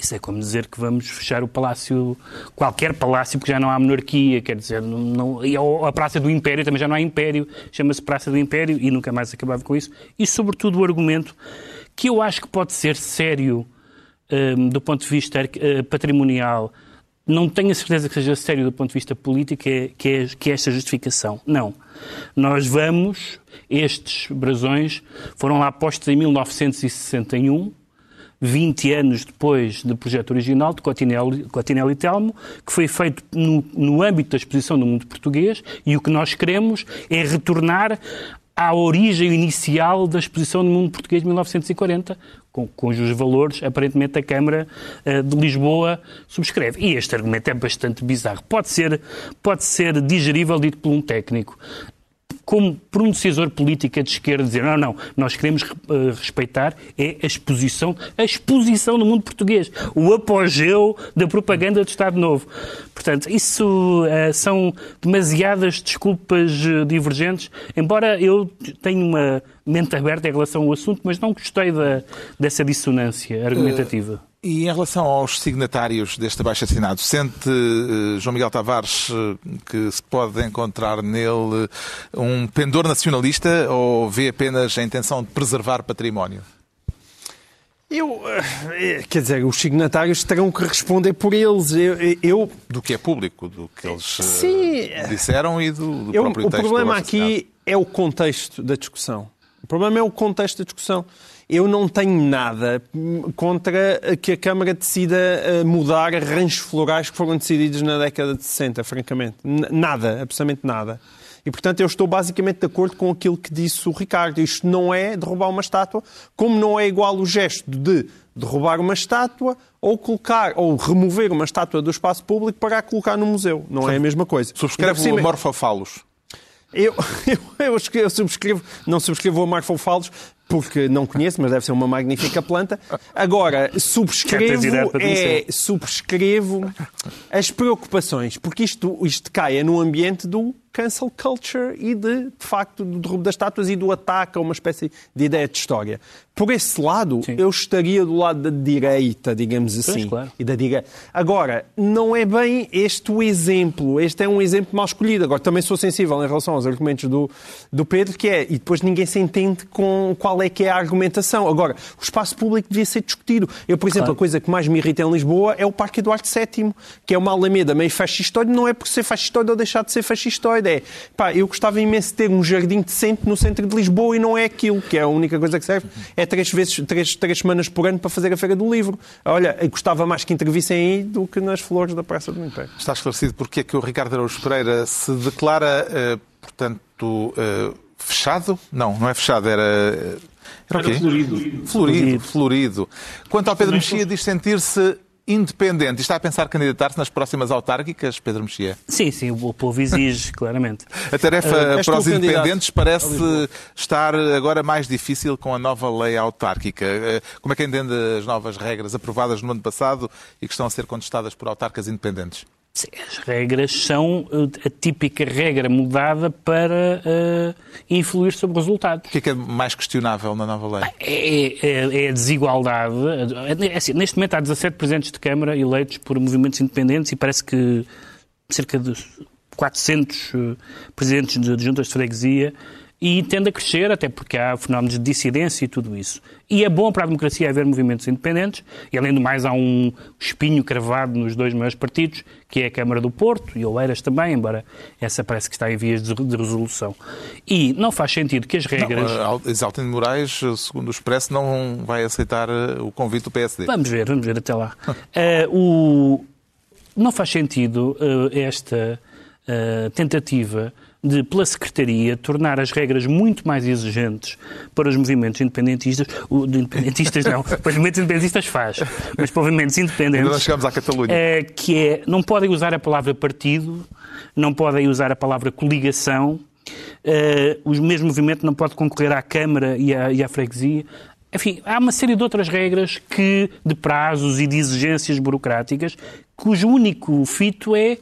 Isso é como dizer que vamos fechar o palácio, qualquer palácio, porque já não há monarquia, quer dizer, não, não, e a Praça do Império também já não há Império, chama-se Praça do Império e nunca mais acabava com isso. E, sobretudo, o argumento que eu acho que pode ser sério um, do ponto de vista uh, patrimonial, não tenho a certeza que seja sério do ponto de vista político, é, que, é, que é esta justificação. Não. Nós vamos, estes brasões foram lá postos em 1961, 20 anos depois do projeto original de Cotinelli, Cotinelli Telmo, que foi feito no, no âmbito da exposição do mundo português, e o que nós queremos é retornar à origem inicial da exposição do mundo português de 1940, com, cujos valores, aparentemente, a Câmara uh, de Lisboa subscreve. E este argumento é bastante bizarro. Pode ser, pode ser digerível, dito por um técnico como por um decisor político de esquerda dizer não, não, nós queremos uh, respeitar é a exposição, a exposição no mundo português, o apogeu da propaganda do Estado Novo. Portanto, isso uh, são demasiadas desculpas uh, divergentes, embora eu tenha uma mente aberta em relação ao assunto, mas não gostei da, dessa dissonância argumentativa. E em relação aos signatários deste abaixo-assinado, sente uh, João Miguel Tavares uh, que se pode encontrar nele um pendor nacionalista ou vê apenas a intenção de preservar património? Eu, eh, quer dizer, os signatários terão que responder por eles. Eu, eu... Do que é público, do que eles Sim. disseram e do, do eu, próprio texto. O problema aqui é o contexto da discussão. O problema é o contexto da discussão. Eu não tenho nada contra que a Câmara decida eh, mudar ranchos florais que foram decididos na década de 60, francamente. Nada, absolutamente nada. E, portanto, eu estou basicamente de acordo com aquilo que disse o Ricardo. Isto não é derrubar uma estátua, como não é igual o gesto de derrubar uma estátua ou colocar ou remover uma estátua do espaço público para a colocar no museu. Não é a mesma coisa. Subscreve o Morfofalos. Eu, eu, eu, subscrevo, não subscrevo o Marfo Falos porque não conheço, mas deve ser uma magnífica planta. Agora, subscrevo, é, subscrevo as preocupações, porque isto, isto cai é no ambiente do cancel culture e de, de facto, do derrubo das estátuas e do ataque a uma espécie de ideia de história. Por esse lado, Sim. eu estaria do lado da direita, digamos assim. Pois, claro. e da direita. Agora, não é bem este o exemplo. Este é um exemplo mal escolhido. Agora, também sou sensível em relação aos argumentos do, do Pedro, que é, e depois ninguém se entende com qual qual é que é a argumentação. Agora, o espaço público devia ser discutido. Eu, por exemplo, claro. a coisa que mais me irrita em Lisboa é o Parque Eduardo VII, que é uma alameda meio fascistoide, não é por ser fascistoide ou deixar de ser fascistoide. É, pá, eu gostava imenso de ter um jardim decente no centro de Lisboa e não é aquilo, que é a única coisa que serve. É três vezes, três, três semanas por ano para fazer a Feira do Livro. Olha, gostava mais que intervissem aí do que nas flores da Praça do Império. Está esclarecido porque é que o Ricardo Araújo Pereira se declara, uh, portanto, uh, fechado? Não, não é fechado, era... Era o quê? Florido. Florido, florido. florido. Quanto ao Pedro Mexia, diz sentir-se independente. Está a pensar candidatar-se nas próximas autárquicas, Pedro Mexia? Sim, sim, o povo exige, claramente. A tarefa uh, para os independentes parece estar agora mais difícil com a nova lei autárquica. Uh, como é que entende as novas regras aprovadas no ano passado e que estão a ser contestadas por autarcas independentes? Sim, as regras são eh, a típica regra mudada para uh, influir sobre o resultado. O que é, que é mais questionável na nova lei? É, é, é a desigualdade. É assim, neste momento há 17 presidentes de Câmara eleitos por movimentos independentes e parece que cerca de 400 presidentes de, de juntas de freguesia e tende a crescer, até porque há fenómenos de dissidência e tudo isso. E é bom para a democracia haver movimentos independentes, e além do mais há um espinho cravado nos dois maiores partidos, que é a Câmara do Porto e Oeiras também, embora essa parece que está em vias de resolução. E não faz sentido que as regras... Não, Exaltino Moraes, segundo o Expresso, não vai aceitar eh, o convite do PSD. Vamos ver, vamos ver até lá. uh, o... Não faz sentido uh, esta uh, tentativa de, pela Secretaria, tornar as regras muito mais exigentes para os movimentos independentistas. O, de independentistas não, para os movimentos independentistas faz, mas para os movimentos independentes. Ainda não chegamos à Catalunha. É, que é, não podem usar a palavra partido, não podem usar a palavra coligação, Uh, o mesmo movimento não pode concorrer à Câmara e à, e à freguesia. Enfim, há uma série de outras regras que, de prazos e de exigências burocráticas, cujo único fito é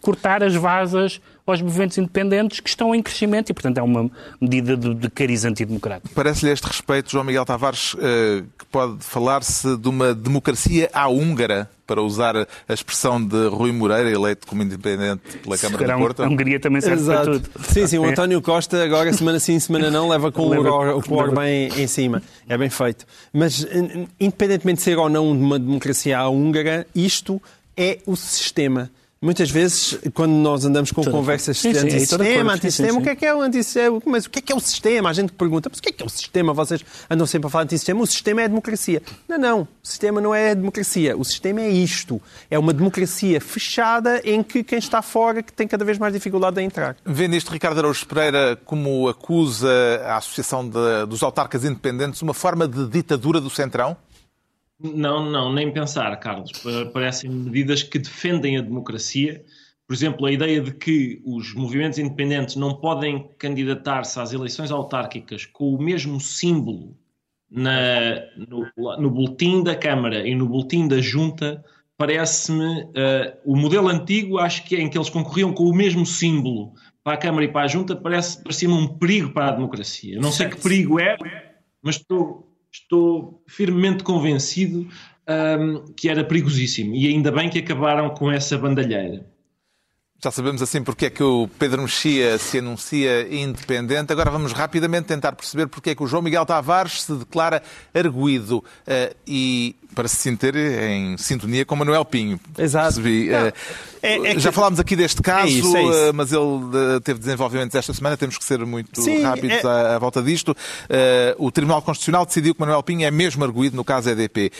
cortar as vasas aos movimentos independentes que estão em crescimento e, portanto, é uma medida de, de cariz antidemocrático. Parece-lhe este respeito, João Miguel Tavares, eh, que pode falar-se de uma democracia à húngara, para usar a expressão de Rui Moreira, eleito como independente pela Câmara de Porto. A Hungria também serve Exato. para tudo. Sim, sim, o António Costa agora, semana sim, semana não, leva com leva, o Orban em, em cima. É bem feito. Mas, independentemente de ser ou não uma democracia à húngara, isto é o sistema. Muitas vezes, quando nós andamos com Toda conversas de antissistema, antissistema, o que é que é o antissistema? Mas o que é que é o sistema? A gente pergunta, mas o que é que é o sistema? Vocês andam sempre a falar de antissistema. O sistema é a democracia. Não, não. O sistema não é a democracia. O sistema é isto. É uma democracia fechada em que quem está fora que tem cada vez mais dificuldade de entrar. Vendo isto, Ricardo Araújo Pereira, como acusa a Associação de, dos Autarcas Independentes uma forma de ditadura do Centrão? Não, não, nem pensar, Carlos. Parecem medidas que defendem a democracia. Por exemplo, a ideia de que os movimentos independentes não podem candidatar-se às eleições autárquicas com o mesmo símbolo na, no, no boletim da Câmara e no boletim da Junta parece-me uh, o modelo antigo, acho que é em que eles concorriam com o mesmo símbolo para a Câmara e para a Junta, parece, parecia-me um perigo para a democracia. Não sei que perigo é, mas estou estou firmemente convencido um, que era perigosíssimo. E ainda bem que acabaram com essa bandalheira. Já sabemos assim porque é que o Pedro Mexia se anuncia independente. Agora vamos rapidamente tentar perceber porque é que o João Miguel Tavares se declara arguído uh, e para se sentir em sintonia com Manuel Pinho. Exato. Uh, é, é que... Já falámos aqui deste caso, é isso, é isso. Uh, mas ele teve desenvolvimentos esta semana, temos que ser muito Sim, rápidos é- à, à, volta disto. o Tribunal Constitucional decidiu que Manuel Pinho é mesmo arguído no caso EDP.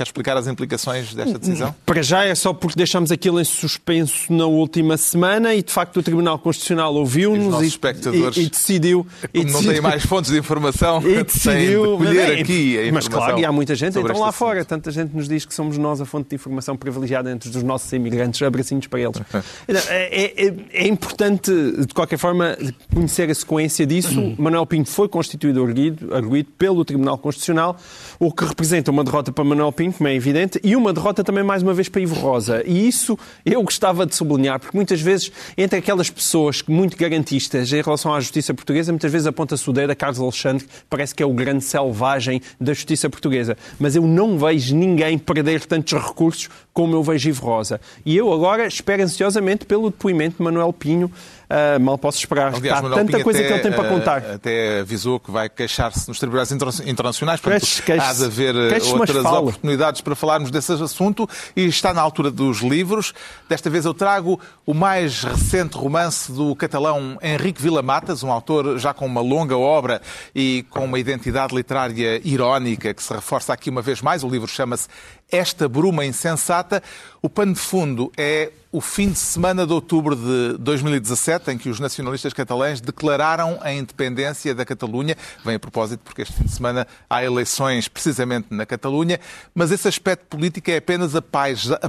Quer explicar as implicações desta decisão? Para já é só porque deixámos aquilo em suspenso na última semana e, de facto, o Tribunal Constitucional ouviu-nos e, e, e, decidiu... E não têm mais fontes de informação, e decidiu, de colher é, aqui a informação. Mas claro, e há muita gente, então lá fora, tanta gente nos diz que somos nós a fonte de informação privilegiada entre os nossos imigrantes, abracinhos para eles. é, é, é, importante, de qualquer forma, conhecer a sequência disso. Manuel Pinto foi constituído arguido, arguido pelo Tribunal Constitucional, o que representa uma derrota para Manuel Pinto, como é evidente, e uma derrota também, mais uma vez, para Ivo Rosa. E isso eu gostava de sublinhar, porque muitas vezes, entre aquelas pessoas muito garantistas em relação à justiça portuguesa, muitas vezes aponta-se o dedo a Carlos Alexandre, que parece que é o grande selvagem da justiça portuguesa. Mas eu não vejo ninguém perder tantos recursos como eu vejo Ivo Rosa. E eu agora espero ansiosamente pelo depoimento de Manuel Pinho uh, mal posso esperar. Aliás, Há tanta Pinho coisa até, que ele tem para contar. Até avisou que vai queixar-se nos tribunais internacionais, portanto, Queixo, queixo, há de haver queixo, outras oportunidades para falarmos desse assunto e está na altura dos livros. Desta vez eu trago o mais recente romance do catalão Henrique Villamatas, um autor já com uma longa obra e com uma identidade literária irónica que se reforça aqui uma vez mais. O livro chama-se Esta Bruma Insensata. O pano de fundo é o fim de semana de outubro de 2017, em que os nacionalistas catalães declararam a independência da Catalunha. Vem a propósito porque este fim de semana há eleições precisamente na Catalunha, mas esse aspecto político é apenas a,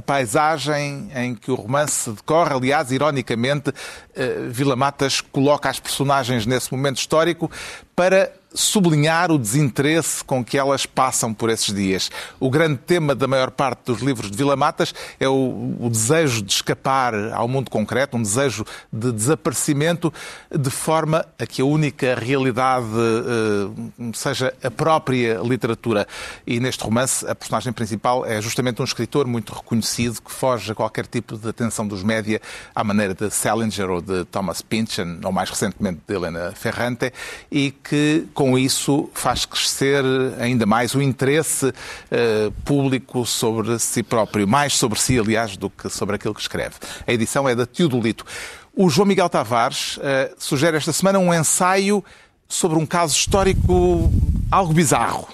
paisagem em que o romance decorre. Aliás, ironicamente, eh, Vila Matas coloca as personagens nesse momento histórico para sublinhar o desinteresse com que elas passam por esses dias. O grande tema da maior parte dos livros de Vila Matas é o, o, desejo de escapar ao mundo concreto, um desejo de desaparecimento, de forma a que a única realidade uh, seja a própria literatura. E neste romance, a personagem principal é justamente um escritor muito reconhecido que foge a qualquer tipo de atenção dos média, à maneira de Salinger ou de Thomas Pynchon, ou mais recentemente de Helena Ferrante, e que com isso faz crescer ainda mais o interesse uh, público sobre si próprio, mais sobre si, aliás, do que sobre aquilo que escreve. A edição é da Teodolito. O João Miguel Tavares uh, sugere esta semana um ensaio sobre um caso histórico algo bizarro.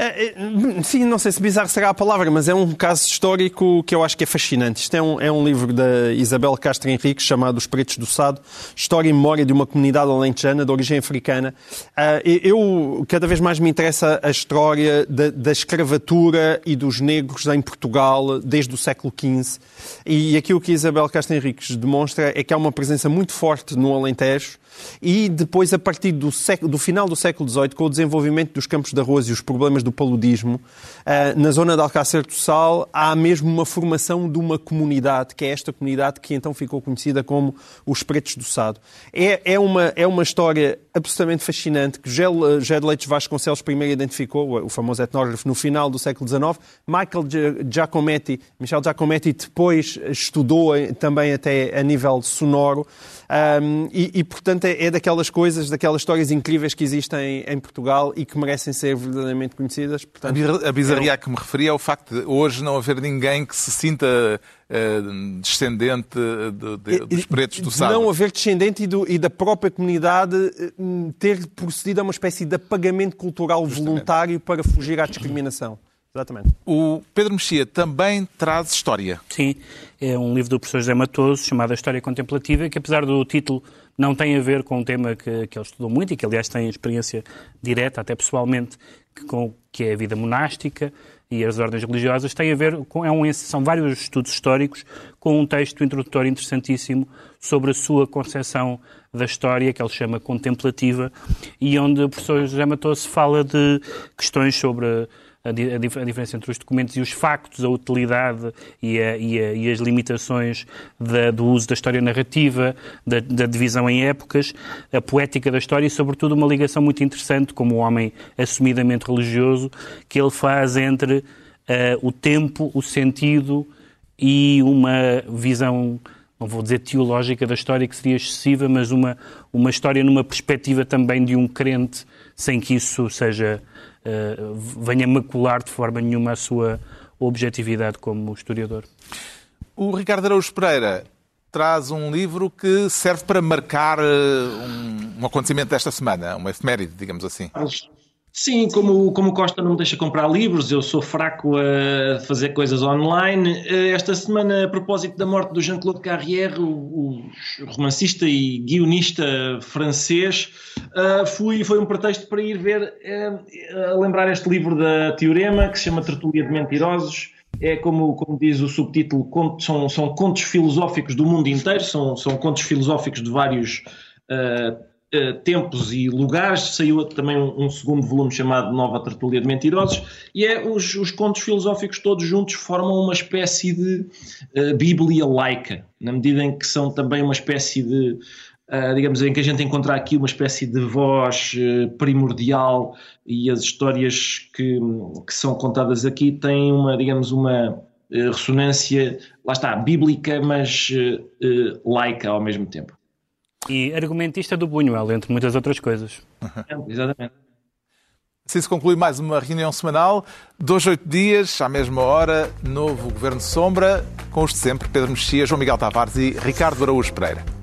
É, é, sim, não sei se bizarro será a palavra, mas é um caso histórico que eu acho que é fascinante. Isto é um, é um livro da Isabel Castro Henrique chamado Os Pretos do Sado, História e Memória de uma Comunidade Alentejana de origem africana. Uh, eu, cada vez mais me interessa a história da, da, escravatura e dos negros em Portugal desde o século XV. E aquilo que Isabel Castro Henriques demonstra é que há uma presença muito forte no Alentejo e depois, a partir do, século, do final do século XVIII, com o desenvolvimento dos campos de arroz e os problemas do paludismo, ah, na zona de Alcácer do Sal, há mesmo uma formação de uma comunidade, que é esta comunidade que então ficou conhecida como os Pretos do Sado. É, é, uma, é uma história absolutamente fascinante que José de Leites Vasconcelos primeiro identificou, o famoso etnógrafo, no final do século XIX. Michael Giacometti, Michel Giacometti depois estudou também até a nível sonoro. Um, e, e, portanto, é, é, daquelas coisas, daquelas histórias incríveis que existem em Portugal e que merecem ser verdadeiramente conhecidas. Portanto, a bizarria a que me referia é o facto de hoje não haver ninguém que se sinta uh, descendente de, de, dos pretos do Sado. Não haver descendente e, do, e, da própria comunidade eh, ter procedido a uma espécie de apagamento cultural Justamente. voluntário para fugir à discriminação. Exatamente. O Pedro Mexia também traz história. Sim, é um livro do professor José Matoso chamado A História Contemplativa, que apesar do título não tem a ver com um tema que, que ele estudou muito e que aliás tem experiência direta, até pessoalmente, que, com, que é a vida monástica e as ordens religiosas, tem a ver com, é um, são vários estudos históricos com um texto introdutório interessantíssimo sobre a sua concepção da história, que ele chama contemplativa, e onde o professor José Matoso fala de questões sobre a, a, diferença entre os documentos e os factos, a utilidade e, a, e, e as limitações da, do uso da história narrativa, da, da, divisão em épocas, a poética da história e, sobretudo, uma ligação muito interessante, como um homem assumidamente religioso, que ele faz entre uh, o tempo, o sentido e uma visão não vou dizer teológica da história, que seria excessiva, mas uma, uma história numa perspectiva também de um crente, sem que isso seja eh, venha macular de forma nenhuma a sua objetividade como historiador. O Ricardo Araújo Pereira traz um livro que serve para marcar eh, um, um acontecimento desta semana, uma efeméride, digamos assim. Sim, como, como Costa não me deixa comprar livros, eu sou fraco a fazer coisas online. Eh, esta semana, a propósito da morte do Jean-Claude Carrière, o, romancista e guionista francês, uh, fui, foi um pretexto para ir ver, uh, lembrar este livro da Teorema, que se chama Tertulia de Mentirosos. É como, como diz o subtítulo, são, são contos filosóficos do mundo inteiro, são, são contos filosóficos de vários uh, uh, tempos e lugares. Saiu também um, um, segundo volume chamado Nova Tertulia de Mentirosos, e é os, os contos filosóficos todos juntos formam uma espécie de uh, Bíblia laica, na medida em que são também uma espécie de. Uh, digamos, em que a gente encontra aqui uma espécie de voz uh, primordial e as histórias que, que, são contadas aqui têm uma, digamos, uma uh, ressonância, lá está, bíblica, mas laica ao mesmo tempo. E argumentista do Buñuel, entre muitas outras coisas. Exatamente. Assim se conclui mais uma reunião semanal. Dois, oito dias, à mesma hora, novo Governo Sombra, com os de sempre, Pedro Mexia, João Miguel Tavares e Ricardo Araújo Pereira.